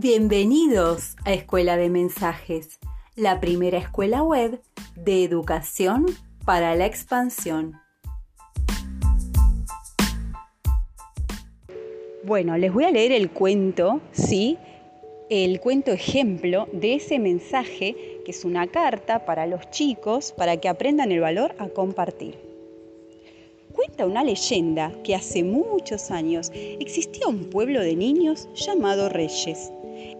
Bienvenidos a Escuela de Mensajes, la primera escuela web de educación para la expansión. Bueno, les voy a leer el cuento, ¿sí? El cuento ejemplo de ese mensaje que es una carta para los chicos para que aprendan el valor a compartir. Cuenta una leyenda que hace muchos años existía un pueblo de niños llamado Reyes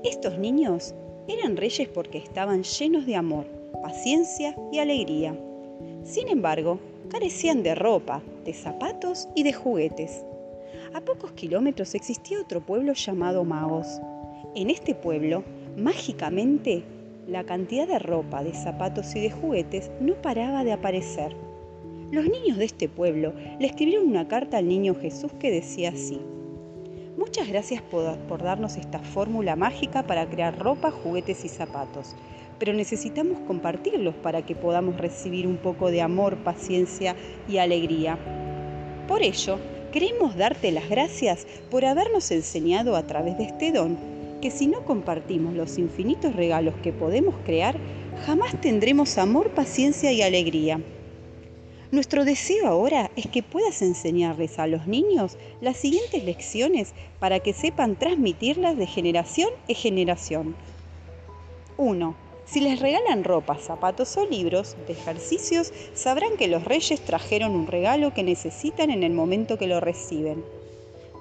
estos niños eran reyes porque estaban llenos de amor, paciencia y alegría. Sin embargo, carecían de ropa, de zapatos y de juguetes. A pocos kilómetros existía otro pueblo llamado Magos. En este pueblo, mágicamente, la cantidad de ropa, de zapatos y de juguetes no paraba de aparecer. Los niños de este pueblo le escribieron una carta al niño Jesús que decía así, Muchas gracias por, darnos esta fórmula mágica para crear ropa, juguetes y zapatos, pero necesitamos compartirlos para que podamos recibir un poco de amor, paciencia y alegría. Por ello, queremos darte las gracias por habernos enseñado a través de este don que si no compartimos los infinitos regalos que podemos crear, jamás tendremos amor, paciencia y alegría. Nuestro deseo ahora es que puedas enseñarles a los niños las siguientes lecciones para que sepan transmitirlas de generación en generación. 1. Si les regalan ropa, zapatos o libros de ejercicios, sabrán que los reyes trajeron un regalo que necesitan en el momento que lo reciben.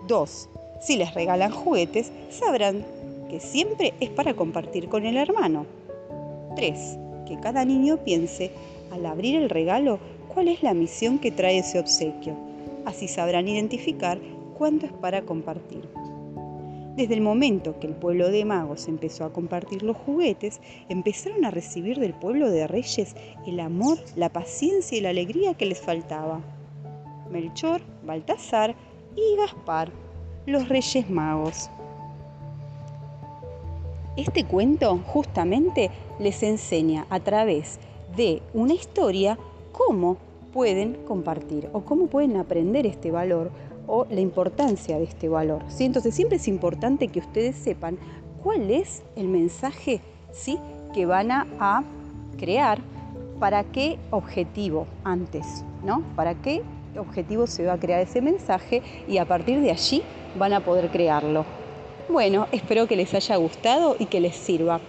2. Si les regalan juguetes, sabrán que siempre es para compartir con el hermano. 3. Que cada niño piense, al abrir el regalo, cuál es la misión que trae ese obsequio. Así sabrán identificar cuánto es para compartir. Desde el momento que el pueblo de magos empezó a compartir los juguetes, empezaron a recibir del pueblo de reyes el amor, la paciencia y la alegría que les faltaba. Melchor, Baltasar y Gaspar, los reyes magos. Este cuento justamente les enseña a través de una historia cómo pueden compartir o cómo pueden aprender este valor o la importancia de este valor. ¿sí? Entonces siempre es importante que ustedes sepan cuál es el mensaje ¿sí? que van a, crear, para qué objetivo antes, ¿no? Para qué objetivo se va a crear ese mensaje y a partir de allí van a poder crearlo. Bueno, espero que les haya gustado y que les sirva.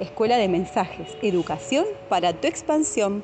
Escuela de Mensajes, Educación para tu expansión.